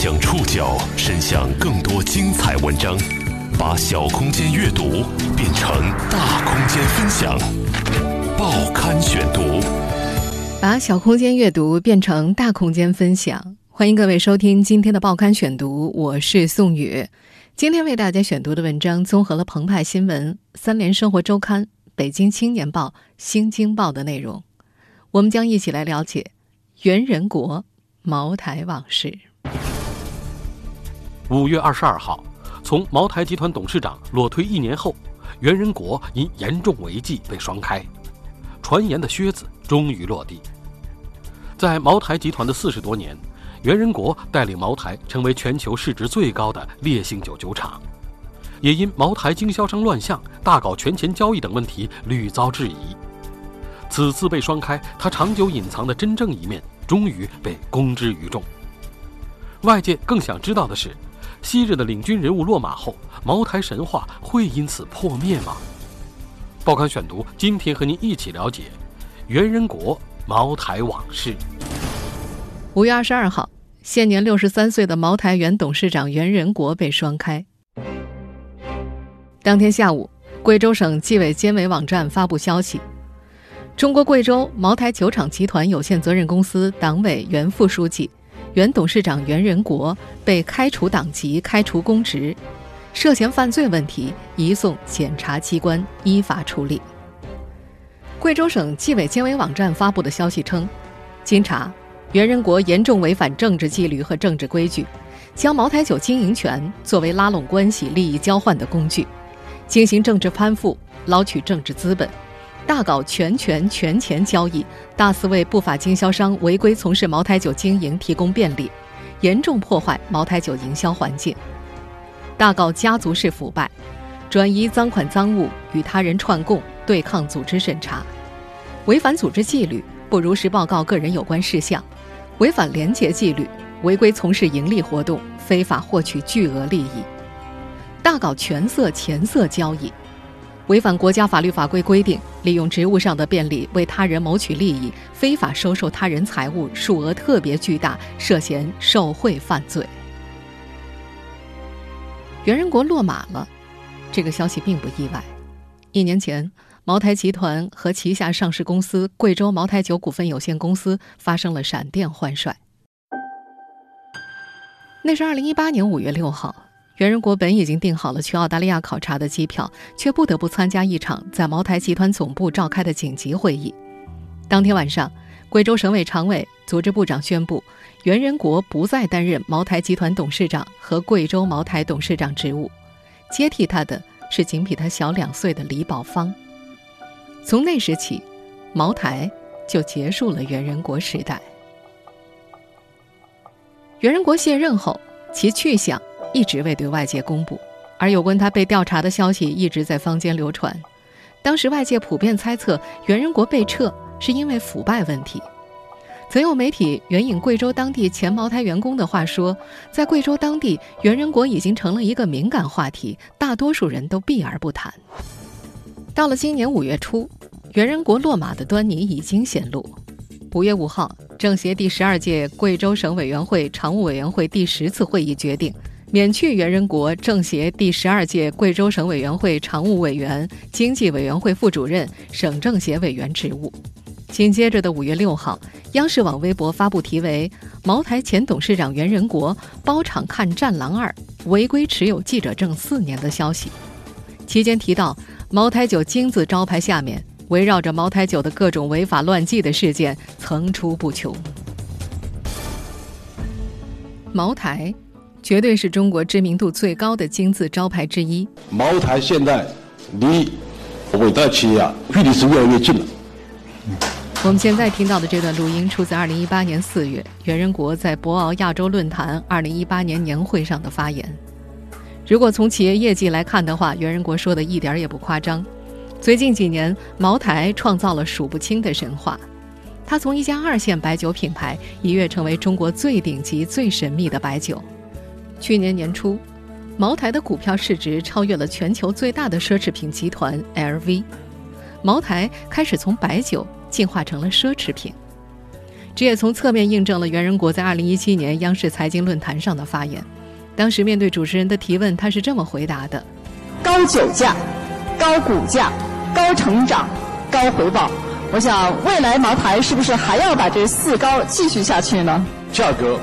将触角伸向更多精彩文章，把小空间阅读变成大空间分享。报刊选读，把小空间阅读变成大空间分享。欢迎各位收听今天的报刊选读，我是宋宇。今天为大家选读的文章综合了澎湃新闻、三联生活周刊、北京青年报、新京报的内容。我们将一起来了解袁仁国茅台往事。五月二十二号，从茅台集团董事长裸推一年后，袁仁国因严重违纪被双开，传言的靴子终于落地。在茅台集团的四十多年，袁仁国带领茅台成为全球市值最高的烈性酒酒厂，也因茅台经销商乱象、大搞权钱交易等问题屡遭质疑。此次被双开，他长久隐藏的真正一面终于被公之于众。外界更想知道的是。昔日的领军人物落马后，茅台神话会因此破灭吗？报刊选读，今天和您一起了解袁仁国茅台往事。五月二十二号，现年六十三岁的茅台原董事长袁仁国被双开。当天下午，贵州省纪委监委网站发布消息：中国贵州茅台酒厂集团有限责任公司党委原副书记。原董事长袁仁国被开除党籍、开除公职，涉嫌犯罪问题移送检察机关依法处理。贵州省纪委监委网站发布的消息称，经查，袁仁国严重违反政治纪律和政治规矩，将茅台酒经营权作为拉拢关系、利益交换的工具，进行政治攀附，捞取政治资本。大搞权权权钱交易，大肆为不法经销商违规从事茅台酒经营提供便利，严重破坏茅台酒营销环境；大搞家族式腐败，转移赃款赃物与他人串供，对抗组织审查；违反组织纪律，不如实报告个人有关事项；违反廉洁纪律，违规从事盈利活动，非法获取巨额利益；大搞权色钱色交易。违反国家法律法规规定，利用职务上的便利为他人谋取利益，非法收受他人财物，数额特别巨大，涉嫌受贿犯罪。袁仁国落马了，这个消息并不意外。一年前，茅台集团和旗下上市公司贵州茅台酒股份有限公司发生了闪电换帅。那是二零一八年五月六号。袁仁国本已经订好了去澳大利亚考察的机票，却不得不参加一场在茅台集团总部召开的紧急会议。当天晚上，贵州省委常委、组织部长宣布，袁仁国不再担任茅台集团董事长和贵州茅台董事长职务，接替他的是仅比他小两岁的李宝芳。从那时起，茅台就结束了袁仁国时代。袁仁国卸任后，其去向。一直未对外界公布，而有关他被调查的消息一直在坊间流传。当时外界普遍猜测袁仁国被撤是因为腐败问题。曾有媒体援引贵州当地前茅台员工的话说，在贵州当地，袁仁国已经成了一个敏感话题，大多数人都避而不谈。到了今年五月初，袁仁国落马的端倪已经显露。五月五号，政协第十二届贵州省委员会常务委员会第十次会议决定。免去袁仁国政协第十二届贵州省委员会常务委员、经济委员会副主任、省政协委员职务。紧接着的五月六号，央视网微博发布题为“茅台前董事长袁仁国包场看《战狼二》，违规持有记者证四年”的消息。期间提到，茅台酒金字招牌下面围绕着茅台酒的各种违法乱纪的事件层出不穷。茅台。绝对是中国知名度最高的金字招牌之一。茅台现在离伟大企业啊，距离是越来越近了。我们现在听到的这段录音出自2018年4月袁仁国在博鳌亚洲论坛2018年年会上的发言。如果从企业业绩来看的话，袁仁国说的一点也不夸张。最近几年，茅台创造了数不清的神话。它从一家二线白酒品牌一跃成为中国最顶级、最神秘的白酒。去年年初，茅台的股票市值超越了全球最大的奢侈品集团 LV，茅台开始从白酒进化成了奢侈品。这也从侧面印证了袁仁国在2017年央视财经论坛上的发言。当时面对主持人的提问，他是这么回答的：“高酒价、高股价、高成长、高回报。我想，未来茅台是不是还要把这四高继续下去呢？”价格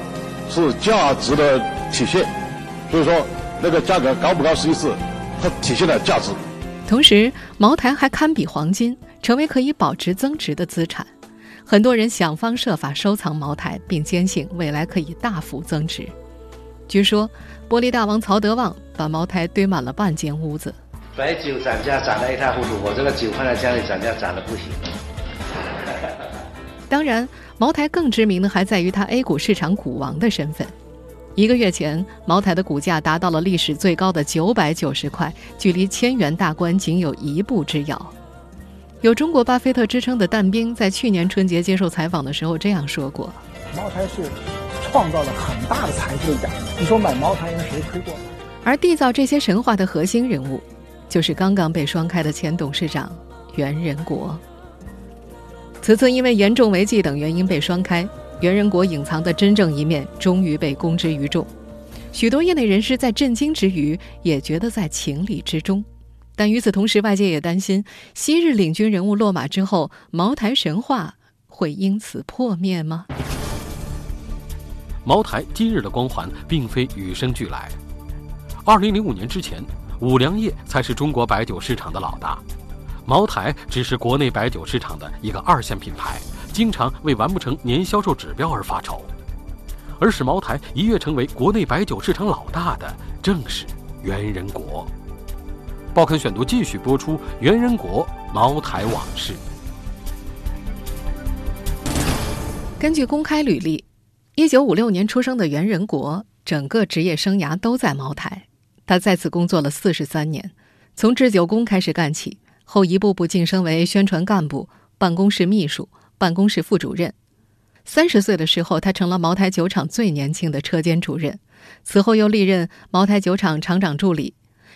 是价值的体现，所以说那个价格高不高，实际是它体现了价值。同时，茅台还堪比黄金，成为可以保值增值的资产。很多人想方设法收藏茅台，并坚信未来可以大幅增值。据说，玻璃大王曹德旺把茅台堆满了半间屋子。白酒涨价涨得一塌糊涂，我这个酒放在家里涨价涨得不行。当然，茅台更知名的还在于它 A 股市场股王的身份。一个月前，茅台的股价达到了历史最高的九百九十块，距离千元大关仅有一步之遥。有中国巴菲特之称的但兵在去年春节接受采访的时候这样说过：“茅台是创造了很大的财富的你说买茅台，人谁推过？”而缔造这些神话的核心人物，就是刚刚被双开的前董事长袁仁国。此次因为严重违纪等原因被双开，袁仁国隐藏的真正一面终于被公之于众。许多业内人士在震惊之余，也觉得在情理之中。但与此同时，外界也担心，昔日领军人物落马之后，茅台神话会因此破灭吗？茅台今日的光环并非与生俱来。二零零五年之前，五粮液才是中国白酒市场的老大。茅台只是国内白酒市场的一个二线品牌，经常为完不成年销售指标而发愁。而使茅台一跃成为国内白酒市场老大的，正是袁仁国。报刊选读继续播出袁仁国茅台往事。根据公开履历，一九五六年出生的袁仁国，整个职业生涯都在茅台。他在此工作了四十三年，从制酒工开始干起。后一步步晋升为宣传干部、办公室秘书、办公室副主任。三十岁的时候，他成了茅台酒厂最年轻的车间主任。此后又历任茅台酒厂厂长助理。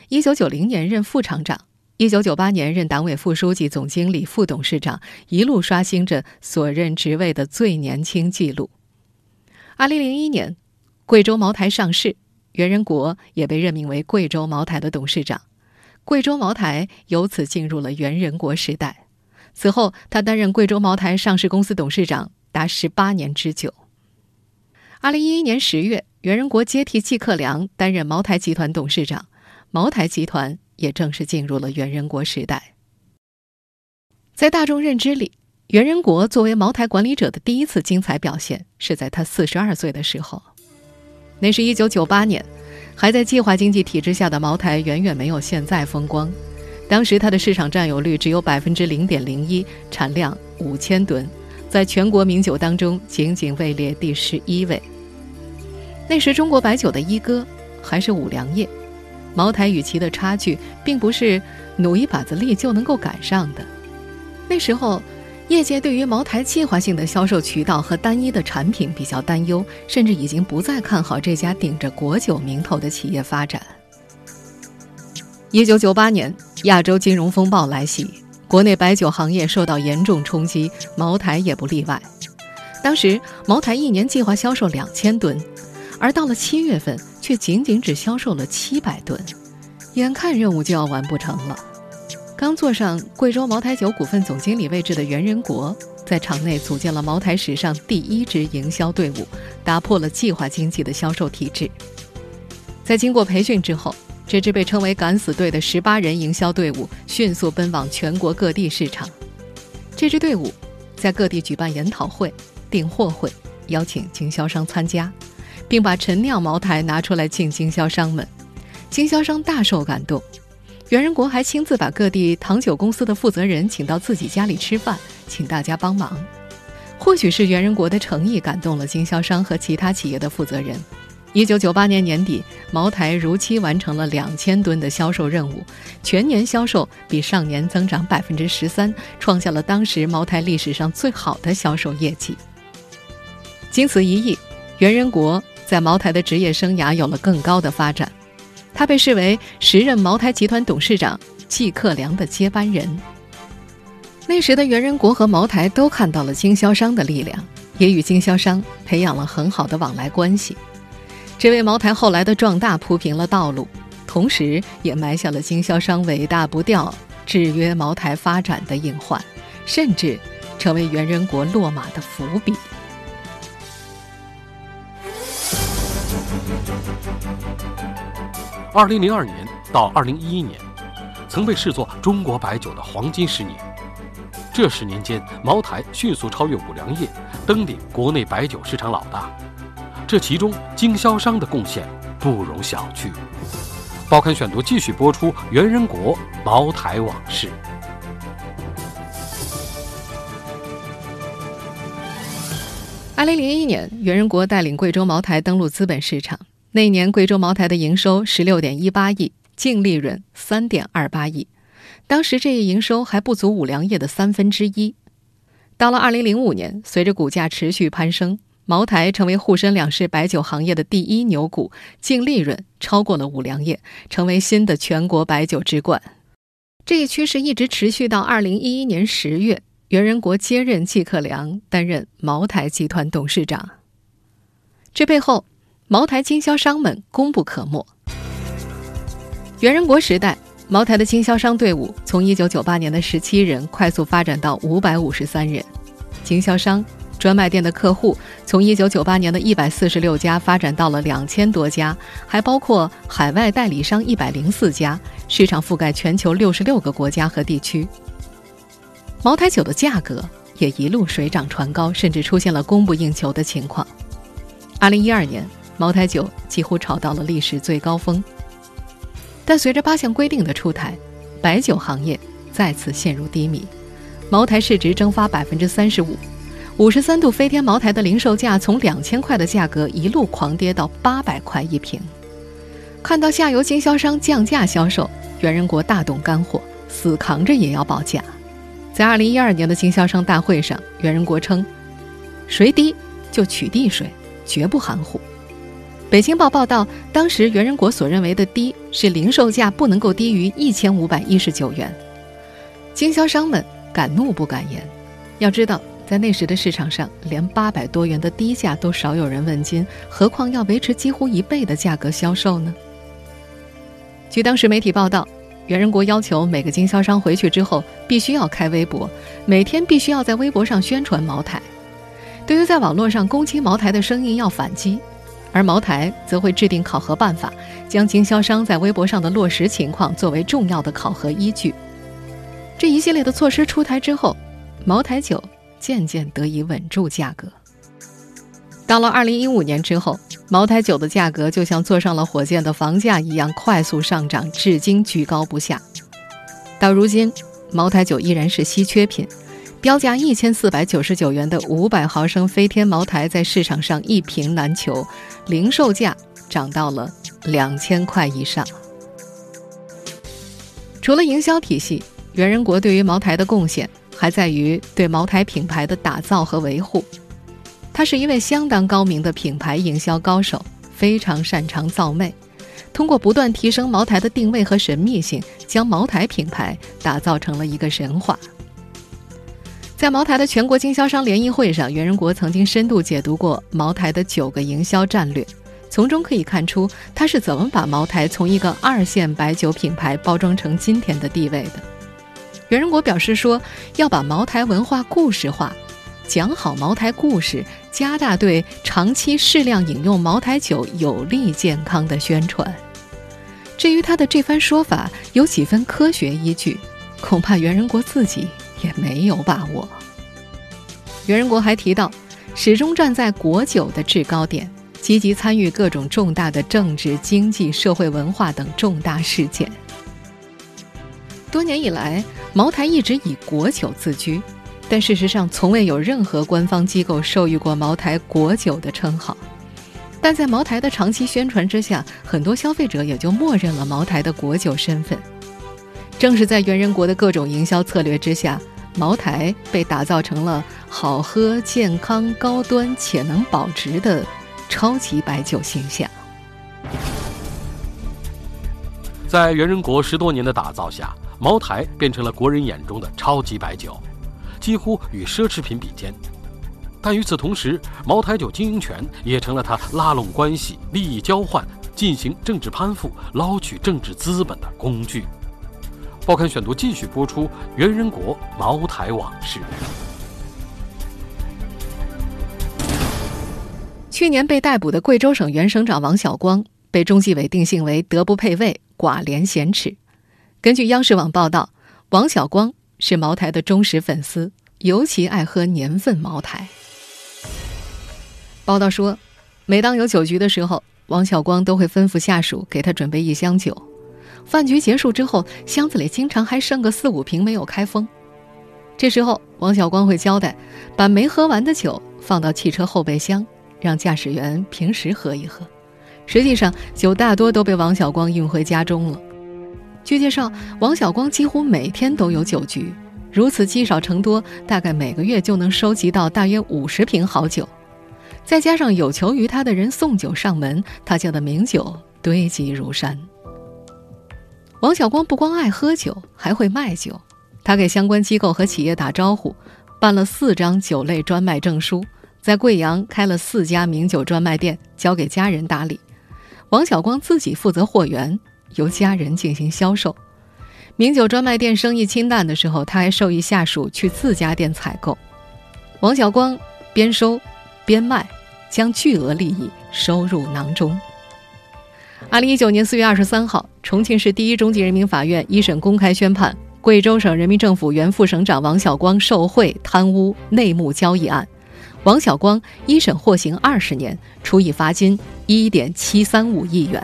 一九九零年任副厂长，一九九八年任党委副书记、总经理、副董事长，一路刷新着所任职位的最年轻纪录。二零零一年，贵州茅台上市，袁仁国也被任命为贵州茅台的董事长。贵州茅台由此进入了袁仁国时代。此后，他担任贵州茅台上市公司董事长达十八年之久。二零一一年十月，袁仁国接替季克良担任茅台集团董事长，茅台集团也正式进入了袁仁国时代。在大众认知里，袁仁国作为茅台管理者的第一次精彩表现是在他四十二岁的时候，那是一九九八年。还在计划经济体制下的茅台远远没有现在风光。当时它的市场占有率只有百分之零点零一，产量五千吨，在全国名酒当中仅仅位列第十一位。那时中国白酒的一哥还是五粮液，茅台与其的差距并不是努一把子力就能够赶上的。那时候。业界对于茅台计划性的销售渠道和单一的产品比较担忧，甚至已经不再看好这家顶着国酒名头的企业发展。一九九八年，亚洲金融风暴来袭，国内白酒行业受到严重冲击，茅台也不例外。当时，茅台一年计划销售两千吨，而到了七月份，却仅仅只销售了七百吨，眼看任务就要完不成了。刚坐上贵州茅台酒股份总经理位置的袁仁国，在场内组建了茅台史上第一支营销队伍，打破了计划经济的销售体制。在经过培训之后，这支被称为“敢死队”的十八人营销队伍迅速奔往全国各地市场。这支队伍在各地举办研讨会、订货会，邀请经销商参加，并把陈酿茅台拿出来敬经销商们，经销商大受感动。袁仁国还亲自把各地糖酒公司的负责人请到自己家里吃饭，请大家帮忙。或许是袁仁国的诚意感动了经销商和其他企业的负责人。一九九八年年底，茅台如期完成了两千吨的销售任务，全年销售比上年增长百分之十三，创下了当时茅台历史上最好的销售业绩。经此一役，袁仁国在茅台的职业生涯有了更高的发展。他被视为时任茅台集团董事长季克良的接班人。那时的袁仁国和茅台都看到了经销商的力量，也与经销商培养了很好的往来关系，这为茅台后来的壮大铺平了道路，同时也埋下了经销商尾大不掉、制约茅台发展的隐患，甚至成为元人国落马的伏笔。二零零二年到二零一一年，曾被视作中国白酒的黄金十年。这十年间，茅台迅速超越五粮液，登顶国内白酒市场老大。这其中经销商的贡献不容小觑。报刊选读继续播出袁仁国茅台往事。二零零一年，袁仁国带领贵州茅台登陆资本市场。那年，贵州茅台的营收十六点一八亿，净利润三点二八亿。当时这一营收还不足五粮液的三分之一。到了二零零五年，随着股价持续攀升，茅台成为沪深两市白酒行业的第一牛股，净利润超过了五粮液，成为新的全国白酒之冠。这一趋势一直持续到二零一一年十月。袁仁国接任季克良，担任茅台集团董事长。这背后，茅台经销商们功不可没。袁仁国时代，茅台的经销商队伍从1998年的17人快速发展到553人，经销商、专卖店的客户从1998年的146家发展到了2000多家，还包括海外代理商104家，市场覆盖全球66个国家和地区。茅台酒的价格也一路水涨船高，甚至出现了供不应求的情况。二零一二年，茅台酒几乎炒到了历史最高峰。但随着八项规定的出台，白酒行业再次陷入低迷，茅台市值蒸发百分之三十五，五十三度飞天茅台的零售价从两千块的价格一路狂跌到八百块一瓶。看到下游经销商降价销售，袁仁国大动肝火，死扛着也要报价。在二零一二年的经销商大会上，袁仁国称：“谁低就取缔谁，绝不含糊。”北京报报道，当时袁仁国所认为的低是零售价不能够低于一千五百一十九元。经销商们敢怒不敢言。要知道，在那时的市场上，连八百多元的低价都少有人问津，何况要维持几乎一倍的价格销售呢？据当时媒体报道。袁仁国要求每个经销商回去之后必须要开微博，每天必须要在微博上宣传茅台。对于在网络上攻击茅台的声音要反击，而茅台则会制定考核办法，将经销商在微博上的落实情况作为重要的考核依据。这一系列的措施出台之后，茅台酒渐渐得以稳住价格。到了二零一五年之后，茅台酒的价格就像坐上了火箭的房价一样快速上涨，至今居高不下。到如今，茅台酒依然是稀缺品，标价一千四百九十九元的五百毫升飞天茅台在市场上一瓶难求，零售价涨到了两千块以上。除了营销体系，袁仁国对于茅台的贡献还在于对茅台品牌的打造和维护。他是一位相当高明的品牌营销高手，非常擅长造魅。通过不断提升茅台的定位和神秘性，将茅台品牌打造成了一个神话。在茅台的全国经销商联谊会上，袁仁国曾经深度解读过茅台的九个营销战略，从中可以看出他是怎么把茅台从一个二线白酒品牌包装成今天的地位的。袁仁国表示说，要把茅台文化故事化。讲好茅台故事，加大对长期适量饮用茅台酒有利健康的宣传。至于他的这番说法有几分科学依据，恐怕袁仁国自己也没有把握。袁仁国还提到，始终站在国酒的制高点，积极参与各种重大的政治、经济、社会、文化等重大事件。多年以来，茅台一直以国酒自居。但事实上，从未有任何官方机构授予过茅台国酒的称号。但在茅台的长期宣传之下，很多消费者也就默认了茅台的国酒身份。正是在元人国的各种营销策略之下，茅台被打造成了好喝、健康、高端且能保值的超级白酒形象。在元人国十多年的打造下，茅台变成了国人眼中的超级白酒。几乎与奢侈品比肩。但与此同时，茅台酒经营权也成了他拉拢关系、利益交换、进行政治攀附、捞取政治资本的工具。报刊选读继续播出袁仁国茅台往事。去年被逮捕的贵州省原省长王晓光被中纪委定性为德不配位、寡廉鲜耻。根据央视网报道，王小光是茅台的忠实粉丝，尤其爱喝年份茅台。报道说，每当有酒局的时候，王小光都会吩咐下属给他准备一箱酒。饭局结束之后，箱子里经常还剩个四五瓶没有开封。这时候，王小光会交代，把没喝完的酒放到汽车后备箱，让驾驶员平时喝一喝。实际上，酒大多都被王小光运回家中了。据介绍，王小光几乎每天都有酒局，如此积少成多，大概每个月就能收集到大约五十瓶好酒。再加上有求于他的人送酒上门，他家的名酒堆积如山。王小光不光爱喝酒，还会卖酒。他给相关机构和企业打招呼，办了四张酒类专卖证书，在贵阳开了四家名酒专卖店，交给家人打理。王小光自己负责货源，由家人进行销售。名酒专卖店生意清淡的时候，他还授意下属去自家店采购。王小光边收边卖，将巨额利益收入囊中。二零一九年四月二十三号，重庆市第一中级人民法院一审公开宣判贵州省人民政府原副省长王小光受贿、贪污、内幕交易案，王小光一审获刑二十年，处以罚金一点七三五亿元。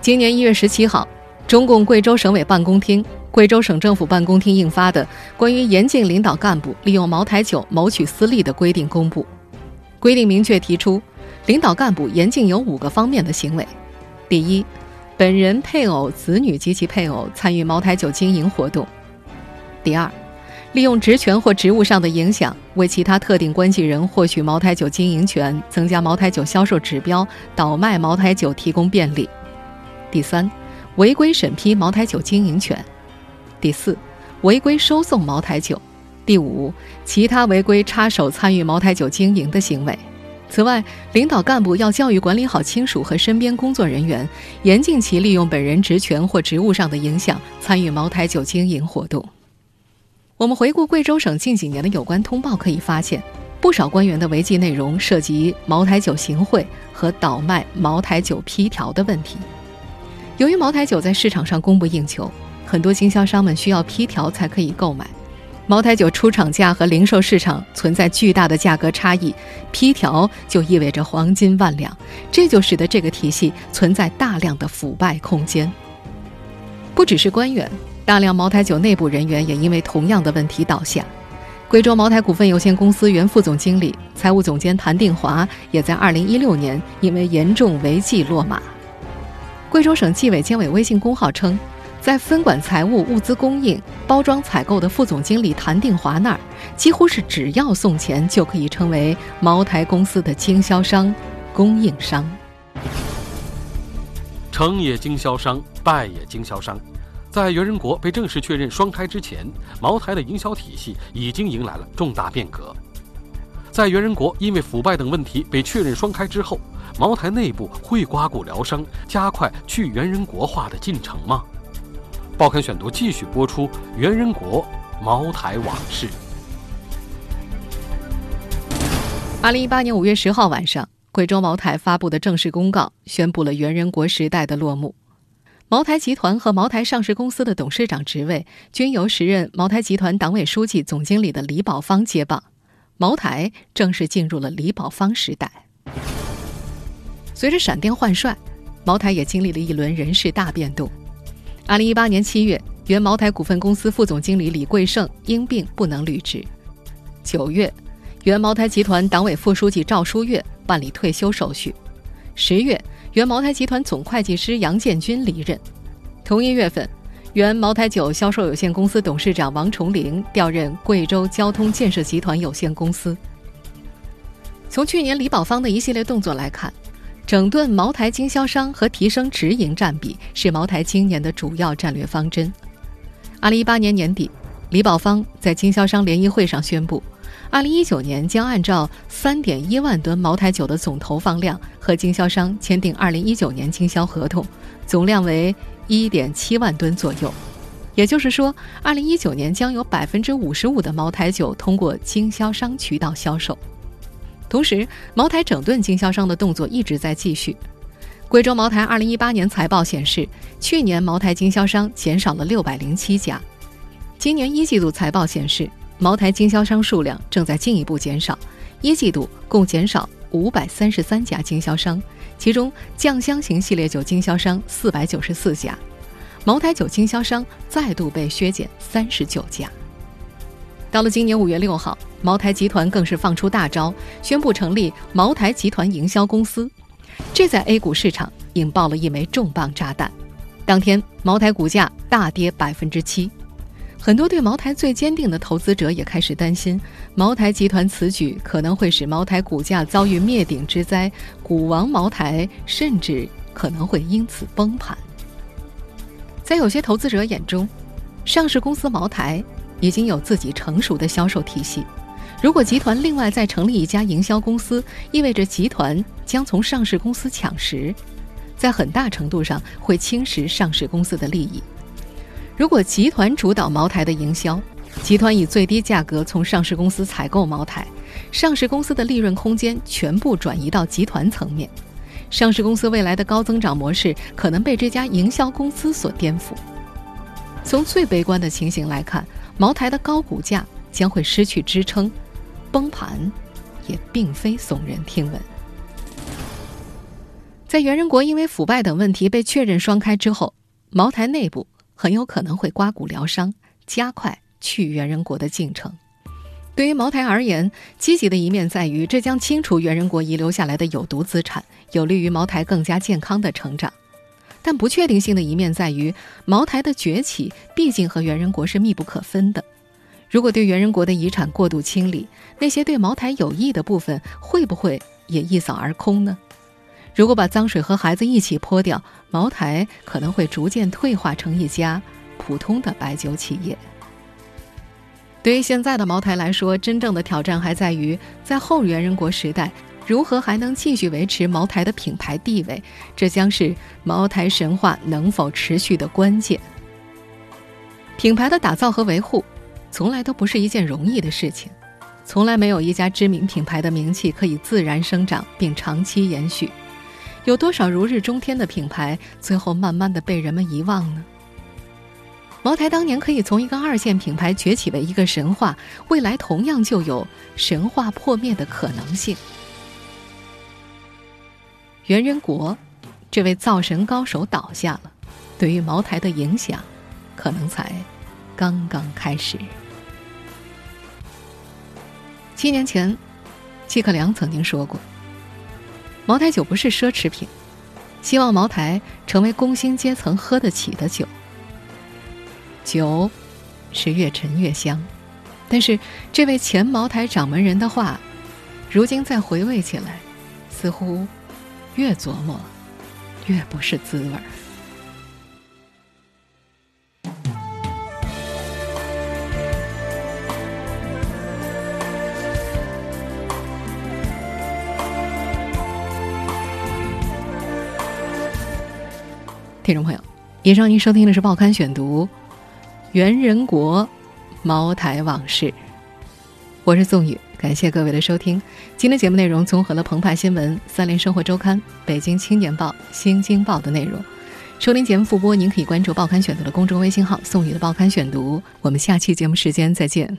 今年一月十七号，中共贵州省委办公厅、贵州省政府办公厅印发的《关于严禁领导干部利用茅台酒谋取私利的规定》公布，规定明确提出。领导干部严禁有五个方面的行为：第一，本人、配偶、子女及其配偶参与茅台酒经营活动；第二，利用职权或职务上的影响，为其他特定关系人获取茅台酒经营权，增加茅台酒销售指标，倒卖茅台酒提供便利；第三，违规审批茅台酒经营权；第四，违规收送茅台酒；第五，其他违规插手参与茅台酒经营的行为。此外，领导干部要教育管理好亲属和身边工作人员，严禁其利用本人职权或职务上的影响参与茅台酒经营活动。我们回顾贵州省近几年的有关通报，可以发现，不少官员的违纪内容涉及茅台酒行贿和倒卖茅台酒批条的问题。由于茅台酒在市场上供不应求，很多经销商们需要批条才可以购买。茅台酒出厂价和零售市场存在巨大的价格差异，批条就意味着黄金万两，这就使得这个体系存在大量的腐败空间。不只是官员，大量茅台酒内部人员也因为同样的问题倒下。贵州茅台股份有限公司原副总经理、财务总监谭定华也在2016年因为严重违纪落马。贵州省纪委监委微信公号称。在分管财务、物资供应、包装采购的副总经理谭定华那儿，几乎是只要送钱就可以成为茅台公司的经销商、供应商。成也经销商，败也经销商。在袁仁国被正式确认双开之前，茅台的营销体系已经迎来了重大变革。在袁仁国因为腐败等问题被确认双开之后，茅台内部会刮骨疗伤，加快去袁仁国化的进程吗？报刊选读继续播出袁仁国茅台往事。二零一八年五月十号晚上，贵州茅台发布的正式公告宣布了袁仁国时代的落幕。茅台集团和茅台上市公司的董事长职位均由时任茅台集团党委书记、总经理的李保芳接棒，茅台正式进入了李保芳时代。随着闪电换帅，茅台也经历了一轮人事大变动。二零一八年七月，原茅台股份公司副总经理李贵胜因病不能履职。九月，原茅台集团党委副书记赵书月办理退休手续。十月，原茅台集团总会计师杨建军离任。同一月份，原茅台酒销售有限公司董事长王崇林调任贵州交通建设集团有限公司。从去年李保芳的一系列动作来看。整顿茅台经销商和提升直营占比是茅台今年的主要战略方针。二零一八年年底，李保芳在经销商联谊会上宣布，二零一九年将按照三点一万吨茅台酒的总投放量和经销商签订二零一九年经销合同，总量为一点七万吨左右。也就是说，二零一九年将有百分之五十五的茅台酒通过经销商渠道销售。同时，茅台整顿经销商的动作一直在继续。贵州茅台二零一八年财报显示，去年茅台经销商减少了六百零七家。今年一季度财报显示，茅台经销商数量正在进一步减少，一季度共减少五百三十三家经销商，其中酱香型系列酒经销商四百九十四家。茅台酒经销商再度被削减三十九家。到了今年五月六号，茅台集团更是放出大招，宣布成立茅台集团营销公司，这在 A 股市场引爆了一枚重磅炸弹。当天，茅台股价大跌百分之七，很多对茅台最坚定的投资者也开始担心，茅台集团此举可能会使茅台股价遭遇灭顶之灾，股王茅台甚至可能会因此崩盘。在有些投资者眼中，上市公司茅台已经有自己成熟的销售体系。如果集团另外再成立一家营销公司，意味着集团将从上市公司抢食，在很大程度上会侵蚀上市公司的利益。如果集团主导茅台的营销，集团以最低价格从上市公司采购茅台，上市公司的利润空间全部转移到集团层面。上市公司未来的高增长模式可能被这家营销公司所颠覆。从最悲观的情形来看，茅台的高股价将会失去支撑，崩盘也并非耸人听闻。在袁仁国因为腐败等问题被确认双开之后，茅台内部很有可能会刮骨疗伤，加快去袁仁国的进程。对于茅台而言，积极的一面在于，这将清除袁仁国遗留下来的有毒资产，有利于茅台更加健康的成长。但不确定性的一面在于，茅台的崛起毕竟和袁仁国是密不可分的。如果对袁仁国的遗产过度清理，那些对茅台有益的部分会不会也一扫而空呢？如果把脏水和孩子一起泼掉，茅台可能会逐渐退化成一家普通的白酒企业。对于现在的茅台来说，真正的挑战还在于在后元人国时代，如何还能继续维持茅台的品牌地位，这将是茅台神话能否持续的关键。品牌的打造和维护，从来都不是一件容易的事情，从来没有一家知名品牌的名气可以自然生长并长期延续。有多少如日中天的品牌，最后慢慢的被人们遗忘呢？茅台当年可以从一个二线品牌崛起为一个神话，未来同样就有神话破灭的可能性。袁仁国，这位造神高手倒下了，对于茅台的影响，可能才刚刚开始。七年前，季克良曾经说过：“茅台酒不是奢侈品，希望茅台成为工薪阶层喝得起的酒。”酒是越陈越香，但是这位前茅台掌门人的话，如今再回味起来，似乎越琢磨越不是滋味儿。听众朋友，以上您收听的是《报刊选读》。袁仁国，茅台往事。我是宋宇，感谢各位的收听。今天节目内容综合了澎湃新闻、三联生活周刊、北京青年报、新京报的内容。收听节目复播，您可以关注《报刊选读》的公众微信号“宋宇的报刊选读”。我们下期节目时间再见。